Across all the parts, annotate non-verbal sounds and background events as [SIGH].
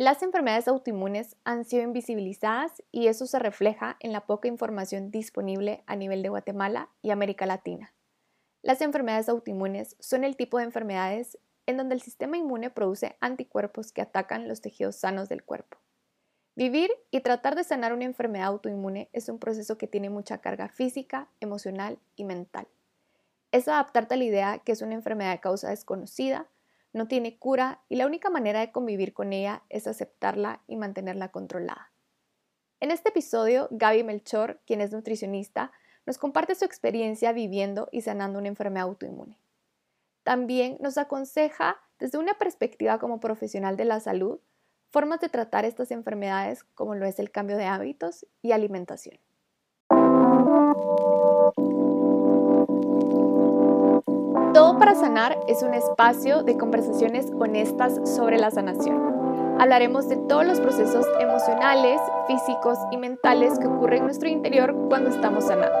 Las enfermedades autoinmunes han sido invisibilizadas y eso se refleja en la poca información disponible a nivel de Guatemala y América Latina. Las enfermedades autoinmunes son el tipo de enfermedades en donde el sistema inmune produce anticuerpos que atacan los tejidos sanos del cuerpo. Vivir y tratar de sanar una enfermedad autoinmune es un proceso que tiene mucha carga física, emocional y mental. Es adaptarte a la idea que es una enfermedad de causa desconocida, no tiene cura y la única manera de convivir con ella es aceptarla y mantenerla controlada. En este episodio, Gaby Melchor, quien es nutricionista, nos comparte su experiencia viviendo y sanando una enfermedad autoinmune. También nos aconseja, desde una perspectiva como profesional de la salud, formas de tratar estas enfermedades como lo es el cambio de hábitos y alimentación. Para Sanar es un espacio de conversaciones honestas sobre la sanación. Hablaremos de todos los procesos emocionales, físicos y mentales que ocurren en nuestro interior cuando estamos sanando.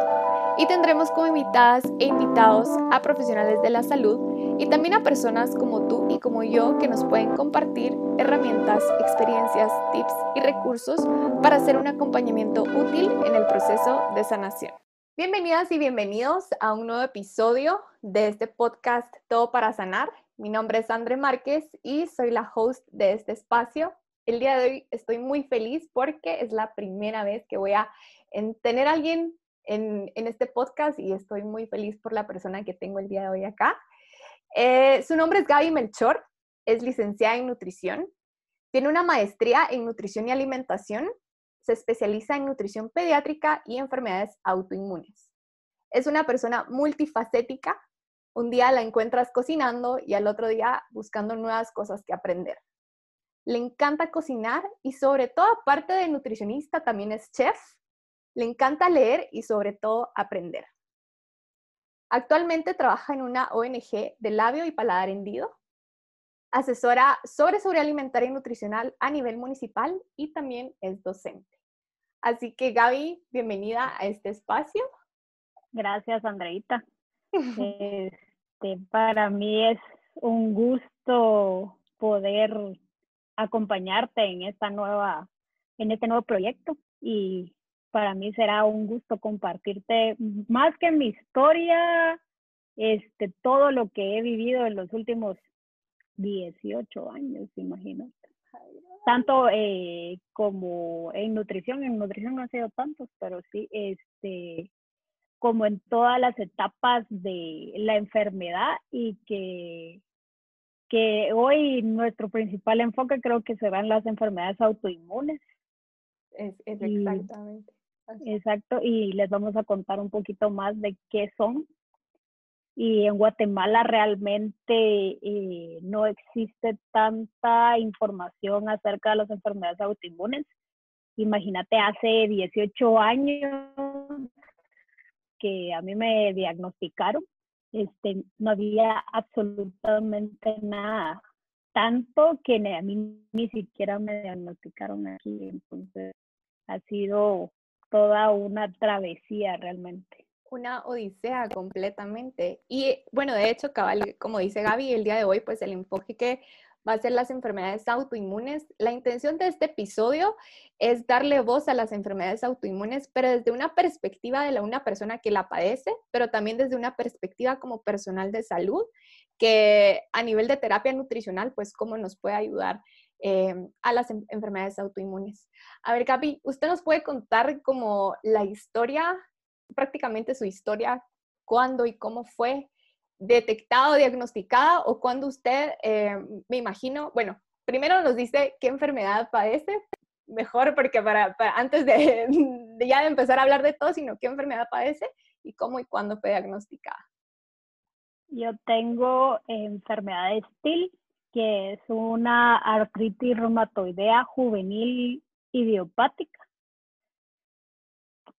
Y tendremos como invitadas e invitados a profesionales de la salud y también a personas como tú y como yo que nos pueden compartir herramientas, experiencias, tips y recursos para hacer un acompañamiento útil en el proceso de sanación. Bienvenidas y bienvenidos a un nuevo episodio de este podcast Todo para Sanar. Mi nombre es André Márquez y soy la host de este espacio. El día de hoy estoy muy feliz porque es la primera vez que voy a tener a alguien en, este podcast y estoy muy feliz por la persona que tengo el día de hoy acá. Eh, su nombre es Gaby Melchor, es licenciada en nutrición, tiene una maestría en nutrición y alimentación se especializa en nutrición pediátrica y enfermedades autoinmunes. Es una persona multifacética. Un día la encuentras cocinando y al otro día buscando nuevas cosas que aprender. Le encanta cocinar y sobre todo, aparte de nutricionista, también es chef. Le encanta leer y sobre todo aprender. Actualmente trabaja en una ONG de labio y paladar hendido. Asesora sobre sobrealimentaria y nutricional a nivel municipal y también es docente. Así que Gaby, bienvenida a este espacio. Gracias, Andreita. [LAUGHS] Este, para mí es un gusto poder acompañarte en esta nueva, en este nuevo proyecto y para mí será un gusto compartirte más que mi historia, este, todo lo que he vivido en los últimos 18 años, imagínate tanto eh, como en nutrición, en nutrición no han sido tantos, pero sí, este, como en todas las etapas de la enfermedad y que, que hoy nuestro principal enfoque creo que serán las enfermedades autoinmunes. Es, exactamente. exacto, y les vamos a contar un poquito más de qué son y en Guatemala realmente eh, no existe tanta información acerca de las enfermedades autoinmunes. Imagínate, hace 18 años que a mí me diagnosticaron, este, no había absolutamente nada, tanto que a mí ni siquiera me diagnosticaron aquí, entonces ha sido toda una travesía realmente una odisea completamente. Y bueno, de hecho, cabal, como dice Gaby, el día de hoy, pues el enfoque que va a ser las enfermedades autoinmunes. La intención de este episodio es darle voz a las enfermedades autoinmunes, pero desde una perspectiva de la, una persona que la padece, pero también desde una perspectiva como personal de salud, que a nivel de terapia nutricional, pues cómo nos puede ayudar eh, a las enfermedades autoinmunes. A ver, Gaby, ¿usted nos puede contar como la historia prácticamente su historia, cuándo y cómo fue detectado, diagnosticada o cuándo usted, eh, me imagino, bueno, primero nos dice qué enfermedad padece, mejor porque para, antes [LAUGHS] de, ya de empezar a hablar de todo, sino qué enfermedad padece y cómo y cuándo fue diagnosticada. Yo tengo enfermedad de Still, que es una artritis reumatoidea juvenil idiopática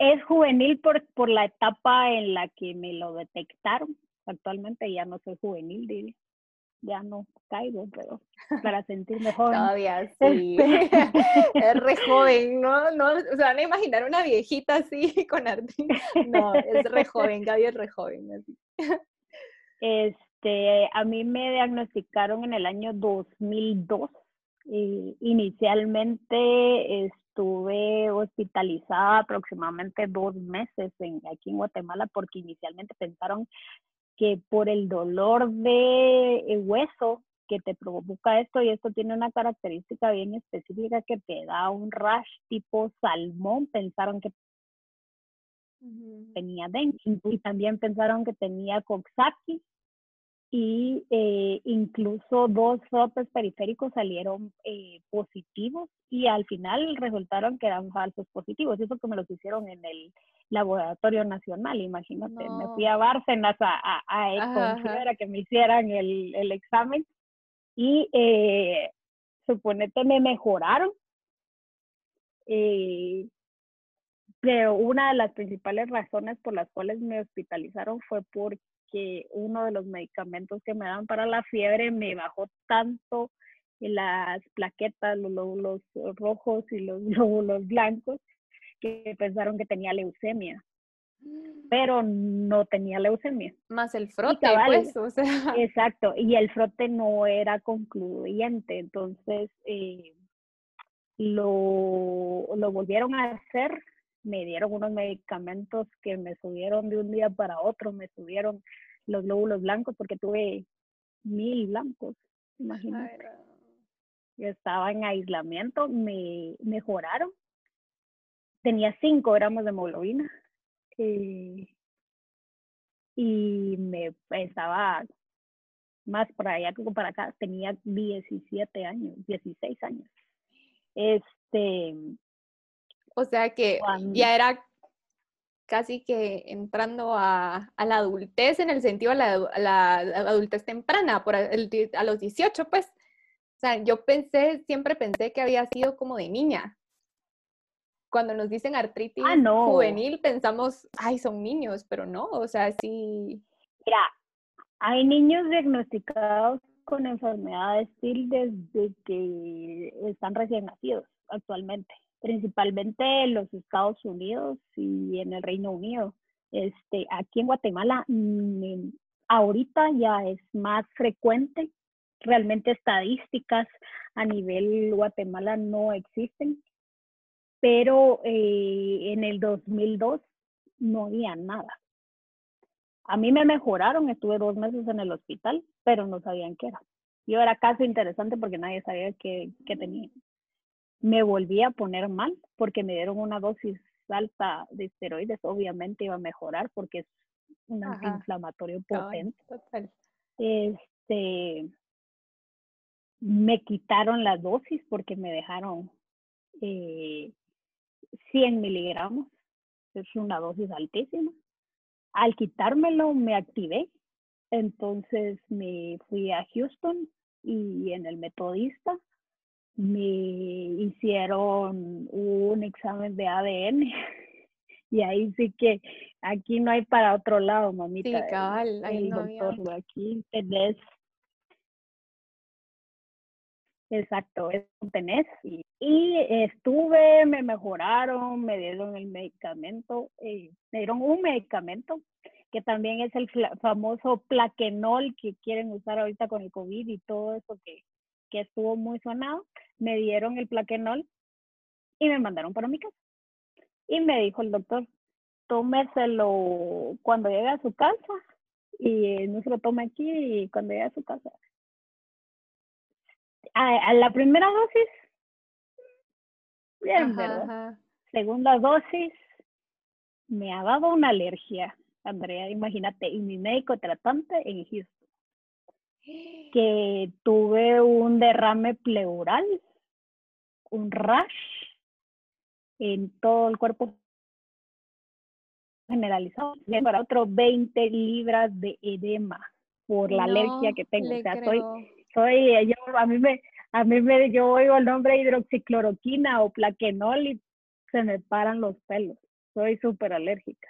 es juvenil por, por la etapa en la que me lo detectaron. Actualmente ya no soy juvenil, Ya no caigo, pero para [LAUGHS] sentirme joven. Todavía sí. [LAUGHS] es re joven, [LAUGHS] ¿no? no o sea, van a imaginar una viejita así con artritis. No, es re joven, Gaby es re joven. Así. Este, a mí me diagnosticaron en el año 2002 inicialmente estuve hospitalizada aproximadamente dos meses en, aquí en Guatemala porque inicialmente pensaron que por el dolor de hueso que te provoca esto y esto tiene una característica bien específica que te da un rash tipo salmón, pensaron que tenía dengue y también pensaron que tenía coxsackie y eh, incluso dos rotos periféricos salieron eh, positivos y al final resultaron que eran falsos positivos. Eso que me los hicieron en el laboratorio nacional, imagínate. Me fui a Bárcenas a, a, a que me hicieran el, el examen y eh, suponete me mejoraron. Eh, pero una de las principales razones por las cuales me hospitalizaron fue porque que uno de los medicamentos que me dan para la fiebre me bajó tanto las plaquetas, los lóbulos rojos y los [LAUGHS] lóbulos blancos, que pensaron que tenía leucemia. Pero no tenía leucemia. Más el frote, pues, o sea. [LAUGHS] Exacto, y el frote no era concluyente, entonces eh, lo, lo volvieron a hacer me dieron unos medicamentos que me subieron de un día para otro, me subieron los lóbulos blancos porque tuve mil blancos, imagínate. Yo estaba en aislamiento, me mejoraron. Tenía 5 gramos de hemoglobina eh, y me estaba más para allá que para acá, tenía 17 años, 16 años. Este, o sea que ya era casi que entrando a, la adultez en el sentido de la, adultez temprana, por a los 18, pues. O sea, yo pensé, siempre pensé que había sido como de niña. Cuando nos dicen artritis ah, juvenil, pensamos, ay, son niños, pero no, o sea, sí. Mira, hay niños diagnosticados con enfermedades TIL desde que están recién nacidos actualmente principalmente en los Estados Unidos y en el Reino Unido. Este, aquí en Guatemala, mm, ahorita ya es más frecuente. Realmente estadísticas a nivel Guatemala no existen, pero eh, en el 2002 no había nada. A mí me mejoraron, estuve dos meses en el hospital, pero no sabían qué era. Yo era caso interesante porque nadie sabía qué, qué tenía me volví a poner mal porque me dieron una dosis alta de esteroides, obviamente iba a mejorar porque es un antiinflamatorio potente. Este, me quitaron la dosis porque me dejaron eh, 100 miligramos, es una dosis altísima. Al quitármelo me activé, entonces me fui a Houston y en el metodista me hicieron un examen de ADN [LAUGHS] y ahí sí que aquí no hay para otro lado, mamita. Sí, cabal, ahí no doctor, aquí tenés Exacto, eso tenés. Y, estuve, me mejoraron, me dieron el medicamento, eh, me dieron un medicamento que también es el famoso plaquenol que quieren usar ahorita con el COVID y todo eso que, que estuvo muy sonado me dieron el plaquenol y me mandaron para mi casa. Y me dijo el doctor, tómeselo cuando llegue a su casa y no se lo tome aquí y cuando llegue a su casa. A, la primera dosis, bien, ¿verdad? Segunda dosis, me ha dado una alergia, Andrea, imagínate, y mi médico tratante en Houston, que tuve un derrame pleural un rash en todo el cuerpo generalizado, para otro 20 libras de edema por la alergia que tengo. O sea, soy, soy, yo, a mí me, a mí me, yo oigo el nombre hidroxicloroquina o plaquenol y se me paran los pelos. Soy súper alérgica.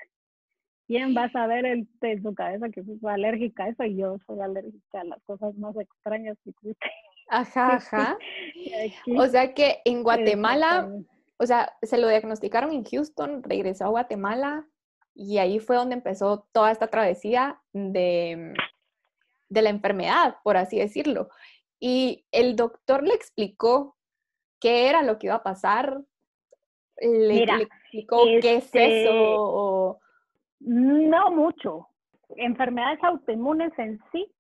¿Quién va a saber el, en su cabeza que soy alérgica a eso? Yo soy alérgica a las cosas más extrañas que existen. Ajá, [LAUGHS] ajá. o sea que en Guatemala, o sea, se lo diagnosticaron en Houston, regresó a Guatemala y ahí fue donde empezó toda esta travesía de, de la enfermedad, por así decirlo. y el doctor le explicó qué era lo que iba a pasar. Le, explicó qué es este, eso. No mucho. Enfermedades autoinmunes en sí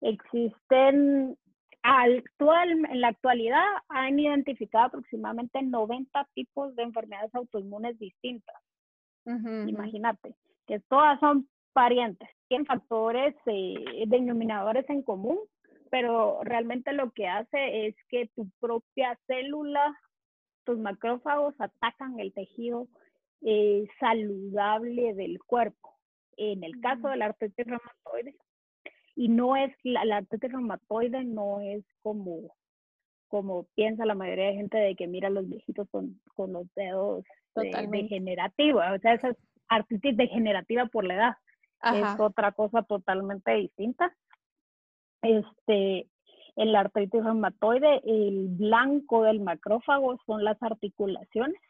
existen actual, en la actualidad han identificado aproximadamente 90 tipos de enfermedades autoinmunes distintas. Imagínate, que todas son parientes, tienen factores eh, denominadores en común, pero realmente lo que hace es que tu propia célula, tus macrófagos atacan el tejido eh, saludable del cuerpo. En el caso de la artritis reumatoide, y no es, la, la artritis reumatoide no es como, como piensa la mayoría de gente de que mira a los viejitos con, con los dedos eh, degenerativos, o sea, esa es artritis degenerativa por la edad, es otra cosa totalmente distinta. Este, en la artritis reumatoide, el blanco del macrófago son las articulaciones,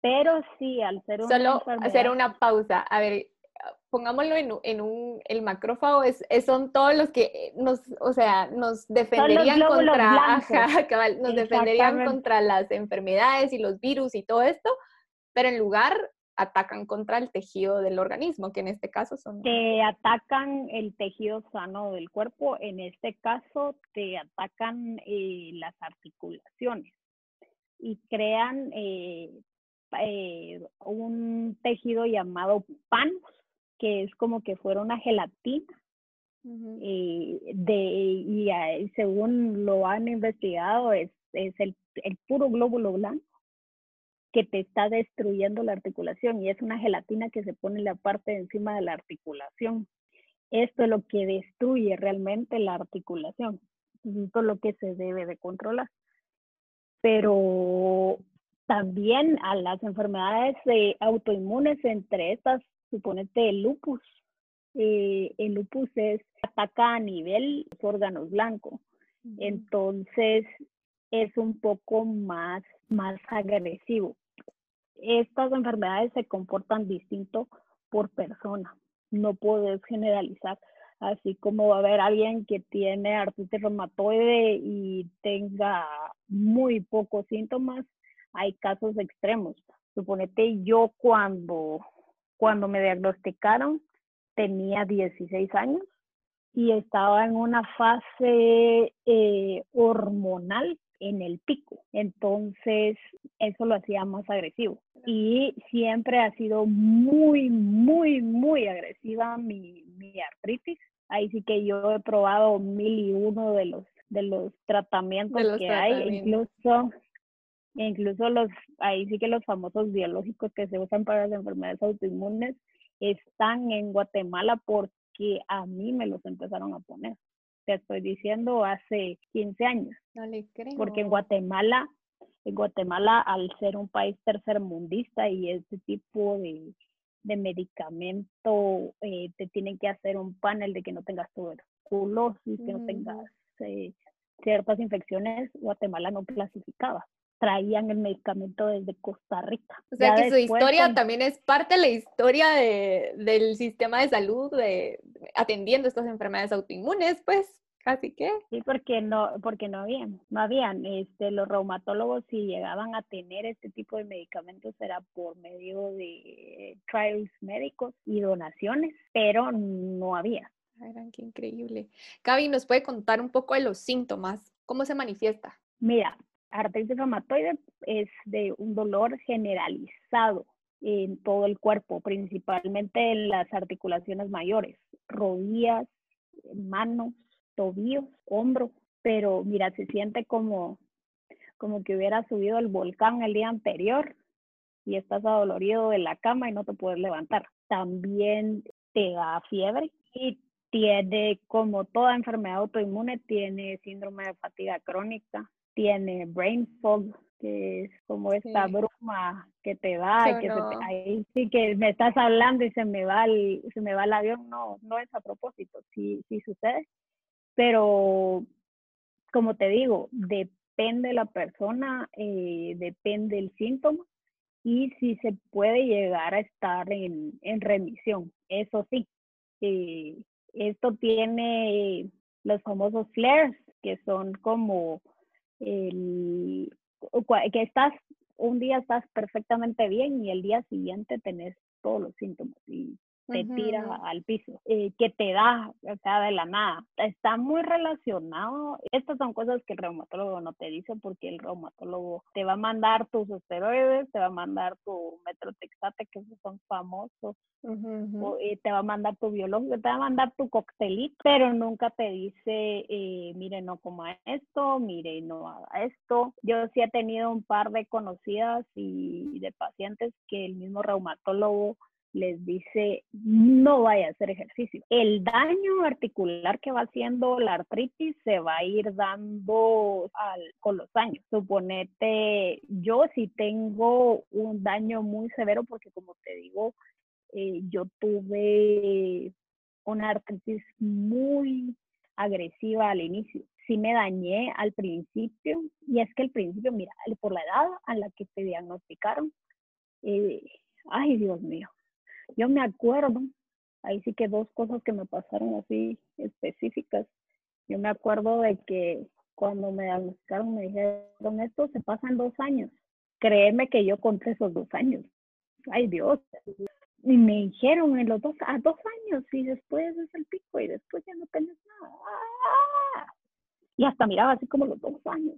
pero sí, al ser una Solo hacer una pausa. A ver, pongámoslo en, en un, el macrófago, es, son todos los que nos, o sea, nos defenderían contra, [LAUGHS] nos defenderían contra las enfermedades y los virus y todo esto, pero en lugar atacan contra el tejido del organismo, que en este caso son... Te atacan el tejido sano del cuerpo, en este caso te atacan eh, las articulaciones y crean eh, eh, un tejido llamado PAN, que es como que fuera una gelatina. y, de, y según lo han investigado, es, es el, el, puro glóbulo blanco que te está destruyendo la articulación y es una gelatina que se pone en la parte de encima de la articulación. Esto es lo que destruye realmente la articulación. Esto es lo que se debe de controlar. Pero también a las enfermedades autoinmunes, entre estas suponete el lupus. Eh, el lupus es, ataca a nivel los órganos blancos. Entonces es un poco más, más agresivo. Estas enfermedades se comportan distinto por persona. No puedes generalizar. Así como va a haber alguien que tiene artritis reumatoide y tenga muy pocos síntomas, hay casos extremos. Suponete yo cuando cuando me diagnosticaron tenía 16 años y estaba en una fase eh, hormonal en el pico. Entonces, eso lo hacía más agresivo. Y siempre ha sido muy, muy, muy agresiva mi, mi artritis. Ahí sí que yo he probado mil y uno de los, de los tratamientos que hay. Incluso incluso los, ahí sí que los famosos biológicos que se usan para las enfermedades autoinmunes están en Guatemala porque a mí me los empezaron a poner. Te estoy diciendo hace 15 años. No le creo. Porque en Guatemala, en Guatemala, al ser un país tercermundista y ese tipo de, de medicamento, eh, te tienen que hacer un panel de que no tengas tuberculosis, que no tengas eh, ciertas infecciones, Guatemala no clasificaba traían el medicamento desde Costa Rica. O sea que su historia también es parte de la historia de, del sistema de salud de, atendiendo estas enfermedades autoinmunes, pues casi que. Sí, porque no, porque no habían, no habían, este, los reumatólogos si llegaban a tener este tipo de medicamentos era por medio de trials médicos y donaciones, pero no había. Ay, qué increíble. Gaby, ¿nos puede contar un poco de los síntomas? ¿Cómo se manifiesta? Mira, artritis reumatoide es de un dolor generalizado en todo el cuerpo, principalmente en las articulaciones mayores, rodillas, manos, tobillos, hombros, pero mira, se siente como, como que hubiera subido el volcán el día anterior y estás adolorido de la cama y no te puedes levantar. También te da fiebre y tiene, como toda enfermedad autoinmune, tiene síndrome de fatiga crónica, tiene brain fog, que es como esta bruma que te da, que ahí sí que me estás hablando y se me va el, se me va el avión, no, no es a propósito, sí, sí sucede, pero como te digo, depende la persona, eh, depende el síntoma y si se puede llegar a estar en, en remisión, eso sí. Eh, esto tiene los famosos flares, que son como el, que estás, un día estás perfectamente bien y el día siguiente tenés todos los síntomas y te tira al piso, eh, que te da, o sea, de la nada. Está muy relacionado. Estas son cosas que el reumatólogo no te dice porque el reumatólogo te va a mandar tus esteroides, te va a mandar tu metrotexate, que esos son famosos, y te va a mandar tu biológico, te va a mandar tu coctelito, pero nunca te dice, eh, mire, no coma esto, mire, no haga esto. Yo sí he tenido un par de conocidas y de pacientes que el mismo reumatólogo les dice no vaya a hacer ejercicio. El daño articular que va haciendo la artritis se va a ir dando con los años. Suponete, yo si tengo un daño muy severo porque como te digo, eh, yo tuve una artritis muy agresiva al inicio. Sí me dañé al principio y es que al principio, mira, por la edad a la que te diagnosticaron, eh, ay Dios mío, yo me acuerdo, ahí sí que dos cosas que me pasaron así específicas. Yo me acuerdo de que cuando me diagnosticaron me dijeron, esto se pasa en dos años. Créeme que yo conté esos dos años. Ay Dios. Y me dijeron en los dos, a dos años y después es el pico y después ya no tenés nada. Y hasta miraba así como los dos años.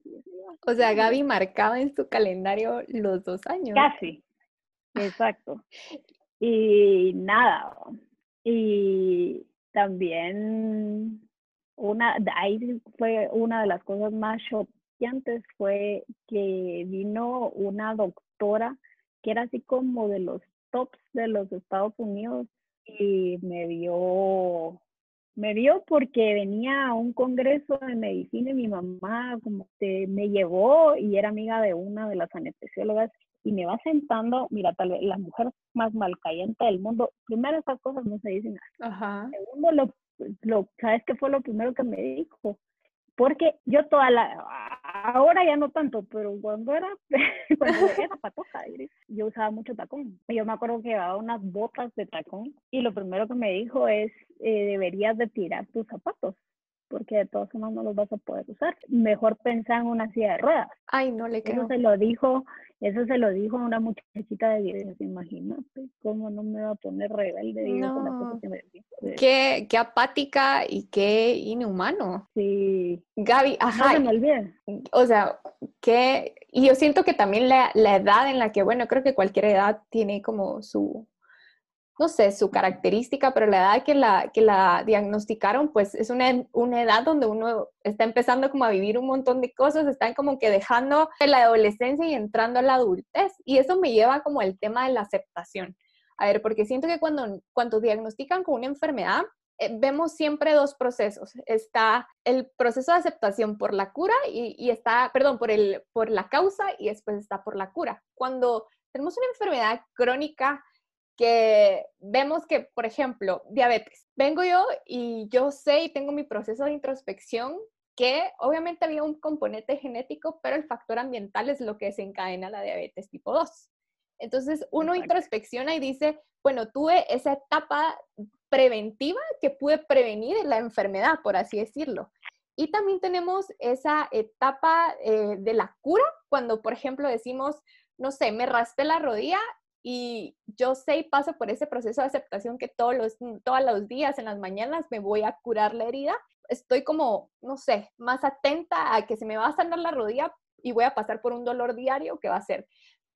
O sea, Gaby marcaba en su calendario los dos años. Casi. Exacto. Y nada, y también una, ahí fue una de las cosas más choqueantes fue que vino una doctora que era así como de los tops de los Estados Unidos y me vio me vio porque venía a un congreso de medicina y mi mamá como que me llevó y era amiga de una de las anestesiólogas y me va sentando, mira, tal vez la mujer más malcayente del mundo, primero esas cosas no se dicen. Ajá. Segundo, lo, lo, ¿sabes qué fue lo primero que me dijo? Porque yo toda la, ahora ya no tanto, pero cuando era, [LAUGHS] cuando era patoja, yo usaba mucho tacón. Yo me acuerdo que llevaba unas botas de tacón y lo primero que me dijo es, eh, deberías de tirar tus zapatos porque de todas formas no los vas a poder usar. Mejor pensar en una silla de ruedas. Ay, no le creo. Eso se lo dijo, eso se lo dijo a una muchachita de 10 imagínate cómo no me va a poner rebelde no. Qué, qué apática y qué inhumano. Sí. Gaby, ajá. No se me olvide. O sea, que, y yo siento que también la, la edad en la que, bueno, creo que cualquier edad tiene como su, no sé, su característica, pero la edad que la, que la diagnosticaron, pues es una, una, edad donde uno está empezando como a vivir un montón de cosas, están como que dejando la adolescencia y entrando a la adultez. Y eso me lleva como el tema de la aceptación. A ver, porque siento que cuando, cuando diagnostican con una enfermedad, eh, vemos siempre dos procesos. Está el proceso de aceptación por la cura y, y, está, perdón, por, el, por la causa y después está por la cura. Cuando tenemos una enfermedad crónica, que vemos que, por ejemplo, diabetes. Vengo yo y yo sé y tengo mi proceso de introspección que obviamente había un componente genético, pero el factor ambiental es lo que desencadena la diabetes tipo 2. Entonces uno introspecciona y dice, bueno, tuve esa etapa preventiva que pude prevenir la enfermedad, por así decirlo. Y también tenemos esa etapa eh, de la cura, cuando, por ejemplo, decimos, no sé, me raspé la rodilla y yo sé y paso por ese proceso de aceptación que todos los, todos los días en las mañanas me voy a curar la herida. Estoy como, no sé, más atenta a que se me va a sanar la rodilla y voy a pasar por un dolor diario que va a ser.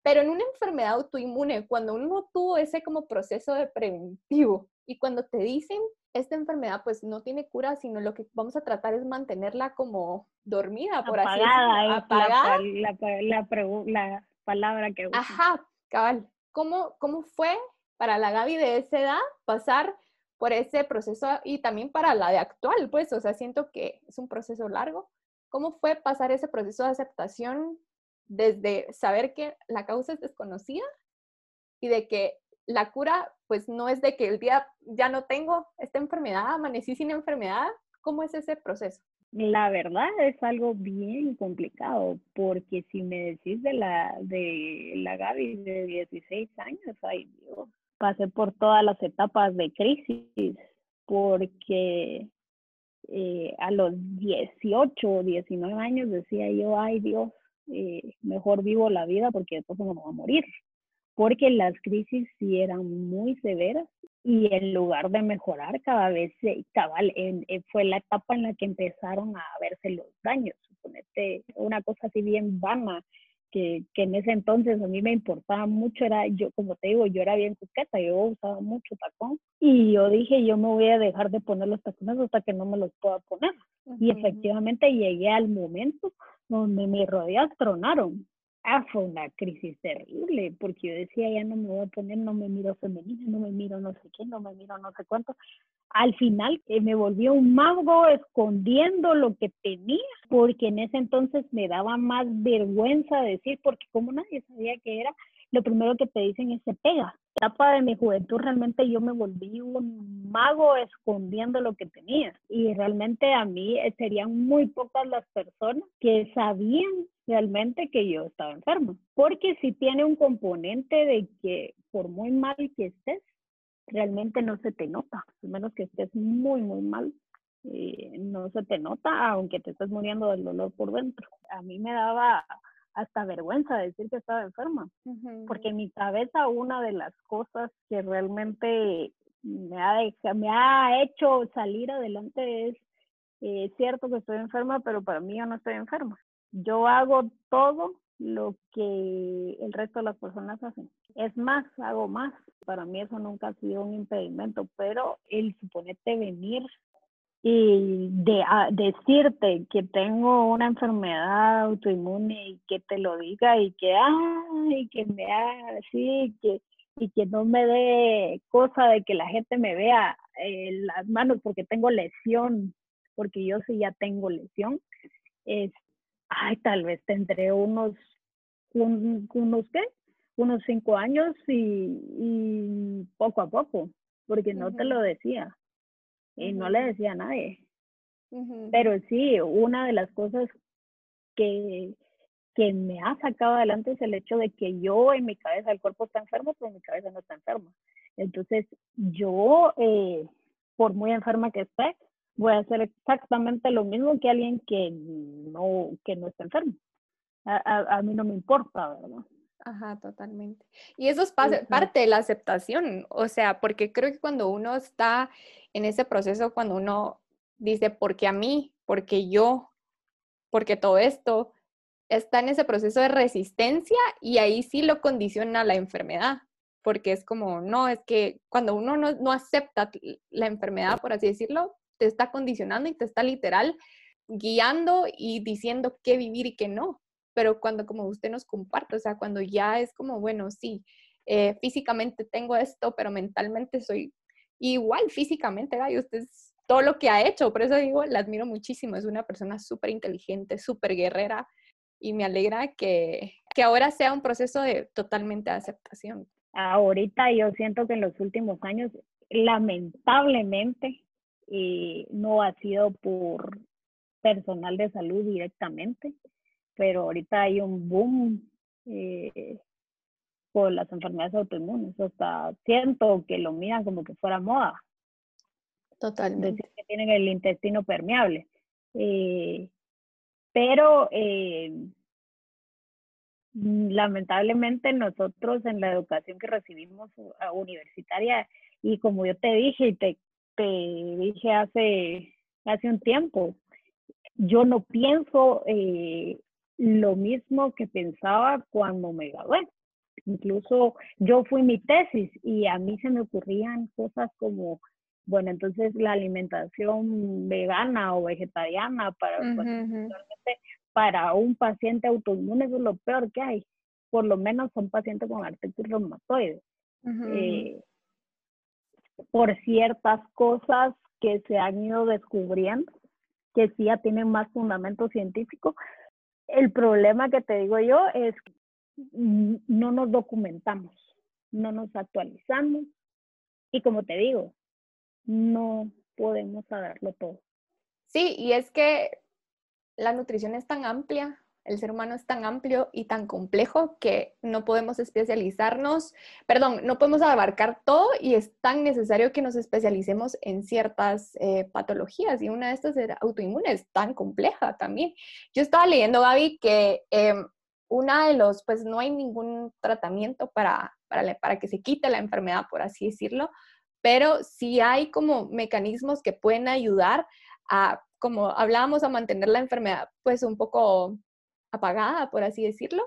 Pero en una enfermedad autoinmune, cuando uno tuvo ese como proceso de preventivo y cuando te dicen esta enfermedad pues no tiene cura, sino lo que vamos a tratar es mantenerla como dormida, por así decirlo. Apagada. La, la, la, palabra que Ajá, cabal. ¿Cómo, ¿Cómo fue para la Gaby de esa edad pasar por ese proceso y también para la de actual? Pues, o sea, siento que es un proceso largo. ¿Cómo fue pasar ese proceso de aceptación desde saber que la causa es desconocida y de que la cura, pues no es de que el día ya no tengo esta enfermedad, amanecí sin enfermedad? ¿Cómo es ese proceso? La verdad es algo bien complicado, porque si me decís de la, de la Gaby de 16 años, ay Dios, pasé por todas las etapas de crisis, porque eh, a los 18 o 19 años decía yo, ay Dios, eh, mejor vivo la vida porque después me voy a morir. Porque las crisis sí eran muy severas y en lugar de mejorar cada vez, cabal, en, fue la etapa en la que empezaron a verse los daños. Suponete una cosa así bien vana que, que, en ese entonces a mí me importaba mucho, era yo, como te digo, yo era bien coqueta, yo usaba mucho tacón y yo dije, yo me voy a dejar de poner los tacones hasta que no me los pueda poner. Y efectivamente llegué al momento donde mis rodillas tronaron. Ah, fue una crisis terrible, porque yo decía, ya no me voy a poner, no me miro femenina, no me miro no sé qué, no me miro no sé cuánto. Al final eh, me volví un mago escondiendo lo que tenía, porque en ese entonces me daba más vergüenza decir, porque como nadie sabía qué era, lo primero que te dicen es se pega. Etapa de mi juventud realmente yo me volví un mago escondiendo lo que tenía y realmente a mí eh, serían muy pocas las personas que sabían realmente que yo estaba enferma, porque si tiene un componente de que por muy mal que estés, realmente no se te nota, al menos que estés muy, muy mal, eh, no se te nota, aunque te estés muriendo del dolor por dentro. A mí me daba hasta vergüenza decir que estaba enferma, porque en mi cabeza una de las cosas que realmente me ha, me ha hecho salir adelante es eh, cierto que estoy enferma, pero para mí yo no estoy enferma. Yo hago todo lo que el resto de las personas hacen. Es más, hago más. Para mí eso nunca ha sido un impedimento, pero el suponerte venir y de decirte que tengo una enfermedad autoinmune y que te lo diga y que ay que me haga así que y que no me dé cosa de que la gente me vea en las manos porque tengo lesión porque yo sí ya tengo lesión es ay tal vez tendré unos unos qué unos cinco años y, y poco a poco porque no te lo decía y no le decía a nadie. Pero sí, una de las cosas que, que me ha sacado adelante es el hecho de que yo en mi cabeza el cuerpo está enfermo, pero mi cabeza no está enferma. Entonces, yo, eh, por muy enferma que esté, voy a hacer exactamente lo mismo que alguien que no, que no está enfermo. A, a, a mí no me importa, ¿verdad? Ajá, totalmente. Y eso es parte de la aceptación, o sea, porque creo que cuando uno está en ese proceso, cuando uno dice, porque a mí, porque yo, porque todo esto, está en ese proceso de resistencia y ahí sí lo condiciona la enfermedad, porque es como, no, es que cuando uno no, no acepta la enfermedad, por así decirlo, te está condicionando y te está literal guiando y diciendo qué vivir y qué no pero cuando como usted nos comparte, o sea, cuando ya es como, bueno, sí, eh, físicamente tengo esto, pero mentalmente soy igual físicamente, y usted es todo lo que ha hecho, por eso digo, la admiro muchísimo, es una persona súper inteligente, súper guerrera, y me alegra que, que ahora sea un proceso de totalmente aceptación. Ahorita yo siento que en los últimos años, lamentablemente, no ha sido por personal de salud directamente, pero ahorita hay un boom eh, por las enfermedades autoinmunes. Hasta siento que lo miran como que fuera moda. Totalmente. Decir que tienen el intestino permeable. Eh, pero eh, lamentablemente nosotros en la educación que recibimos universitaria, y como yo te dije y te, te dije hace, hace un tiempo, yo no pienso eh, lo mismo que pensaba cuando me gradué. Incluso yo fui mi tesis y a mí se me ocurrían cosas como, bueno, entonces la alimentación vegana o vegetariana para, para un paciente autoinmune es lo peor que hay. Por lo menos un paciente con artritis reumatoide. Eh, por ciertas cosas que se han ido descubriendo, que sí ya tienen más fundamento científico, el problema que te digo yo es que no nos documentamos, no nos actualizamos y como te digo, no podemos saberlo todo. Sí, y es que la nutrición es tan amplia El ser humano es tan amplio y tan complejo que no podemos especializarnos, perdón, no podemos abarcar todo y es tan necesario que nos especialicemos en ciertas eh, patologías y una de estas es autoinmune, es tan compleja también. Yo estaba leyendo, Gaby, que em, una de los, pues no hay ningún tratamiento para, para, para que se quite la enfermedad, por así decirlo, pero sí hay como mecanismos que pueden ayudar a, como hablábamos, a mantener la enfermedad pues un poco apagada, por así decirlo.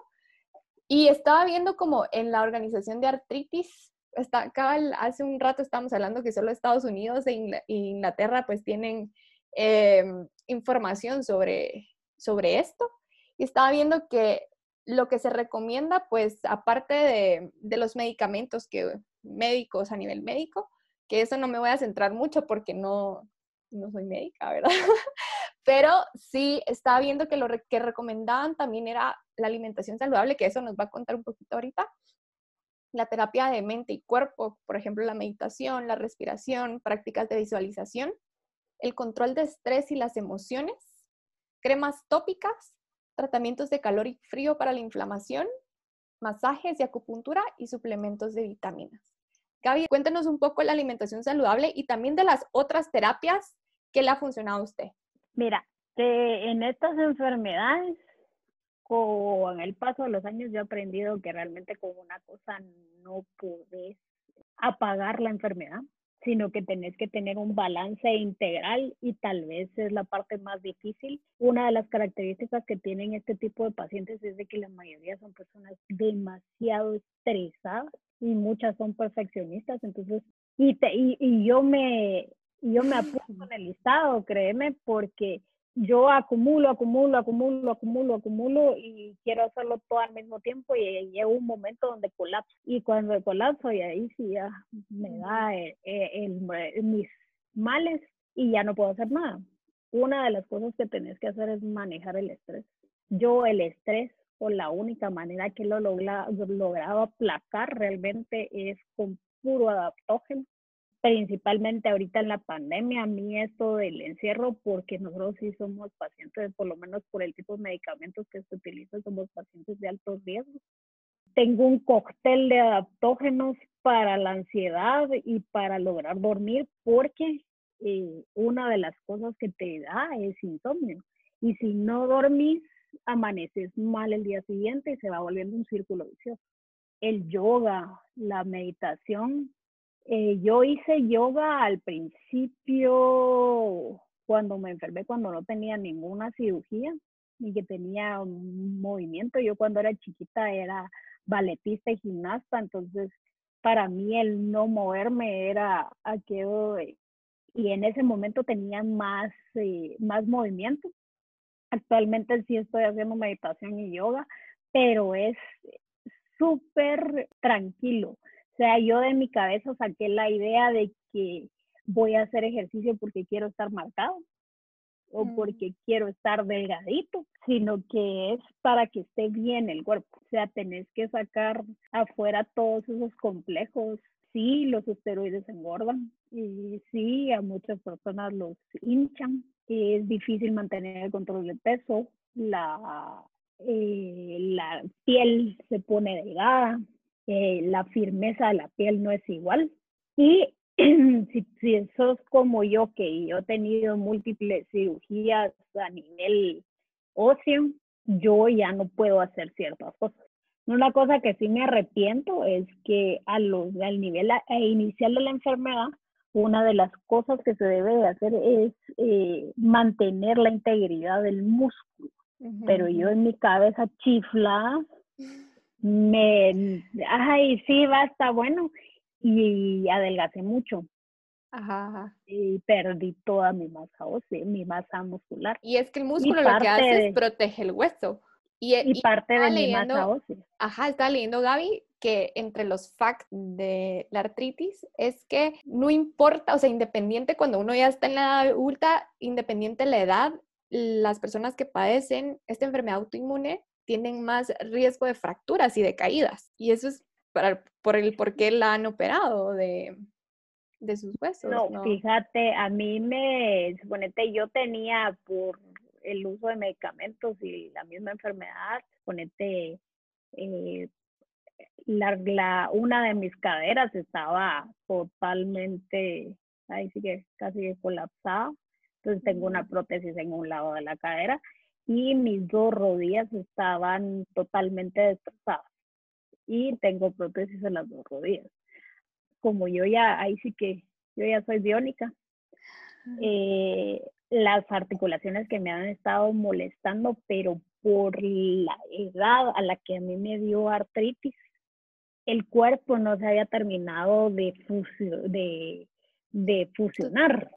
Y estaba viendo como en la organización de artritis, está, hace un rato estábamos hablando que solo Estados Unidos e Inglaterra pues tienen em, información sobre, sobre esto. Y estaba viendo que lo que se recomienda, pues aparte de, de, los medicamentos que médicos a nivel médico, que eso no me voy a centrar mucho porque no, no soy médica, ¿verdad? [LAUGHS] Pero sí estaba viendo que lo que recomendaban también era la alimentación saludable, que eso nos va a contar un poquito ahorita. La terapia de mente y cuerpo, por ejemplo, la meditación, la respiración, prácticas de visualización, el control de estrés y las emociones, cremas tópicas, tratamientos de calor y frío para la inflamación, masajes y acupuntura y suplementos de vitaminas. Gaby, cuéntenos un poco la alimentación saludable y también de las otras terapias que le ha funcionado a usted. Mira, en estas enfermedades, con el paso de los años, yo he aprendido que realmente con una cosa no puedes apagar la enfermedad sino que tenés que tener un balance integral y tal vez es la parte más difícil. Una de las características que tienen este tipo de pacientes es de que la mayoría son personas demasiado estresadas y muchas son perfeccionistas, entonces, y, te, y, y yo me, yo me [LAUGHS] apunto en el listado, créeme, porque yo acumulo, acumulo, acumulo, acumulo, acumulo y quiero hacerlo todo al mismo tiempo y llega un momento donde colapso. Y cuando colapso y ahí sí ya me da eh, eh, el, mis males y ya no puedo hacer nada. Una de las cosas que tenés que hacer es manejar el estrés. Yo el estrés o la única manera que lo he logrado aplacar realmente es con puro adaptógeno principalmente ahorita en la pandemia, a mí esto del encierro, porque nosotros sí somos pacientes, por lo menos por el tipo de medicamentos que se utilizan, somos pacientes de altos riesgos. Tengo un cóctel de adaptógenos para la ansiedad y para lograr dormir, porque eh, una de las cosas que te da es insomnio. Y si no dormís, amaneces mal el día siguiente y se va volviendo un círculo vicioso. El yoga, la meditación eh, yo hice yoga al principio cuando me enfermé, cuando no tenía ninguna cirugía ni que tenía movimiento. Yo cuando era chiquita era balletista y gimnasta, entonces para mí el no moverme era aquello y en ese momento tenía más, eh, más movimiento. Actualmente sí estoy haciendo meditación y yoga, pero es súper tranquilo. O sea, yo de mi cabeza saqué la idea de que voy a hacer ejercicio porque quiero estar marcado o mm. porque quiero estar delgadito, sino que es para que esté bien el cuerpo. O sea, tenés que sacar afuera todos esos complejos. Sí, los esteroides engordan y sí, a muchas personas los hinchan. Y es difícil mantener el control del peso, la, eh, piel se pone delgada, eh, la firmeza de la piel no es igual. Y [CLEARS THROAT] si, si sos como yo, que yo he tenido múltiples cirugías a nivel óseo, yo ya no puedo hacer ciertas cosas. Una cosa que sí me arrepiento es que a los, al nivel inicial de la enfermedad, una de las cosas que se debe de hacer es eh, mantener la integridad del músculo. Pero yo en mi cabeza chiflada me, ay, sí, basta, bueno, y adelgacé mucho. Ajá, Y perdí toda mi masa ósea, mi masa muscular. Y es que el músculo lo que hace es protege el hueso. Y, y, parte de mi masa ósea. Ajá, está leyendo Gaby que entre los facts de la artritis es que no importa, o sea, independiente cuando uno ya está en la edad adulta, independiente de la edad, las personas que padecen esta enfermedad autoinmune tienen más riesgo de fracturas y de caídas. Y eso es para, por el por qué la han operado de, de sus huesos. No, fíjate, a mí me, suponete, yo tenía por el uso de medicamentos y la misma enfermedad, ponete, eh, la, una de mis caderas estaba totalmente, ahí sí que casi colapsada, entonces tengo una prótesis en un lado de la cadera y mis dos rodillas estaban totalmente destrozadas y tengo prótesis en las dos rodillas. Como yo ya, ahí sí que yo ya soy biónica, eh, las articulaciones que me han estado molestando, pero por la edad a la que a mí me dio artritis, el cuerpo no se había terminado de, de, de fusionar.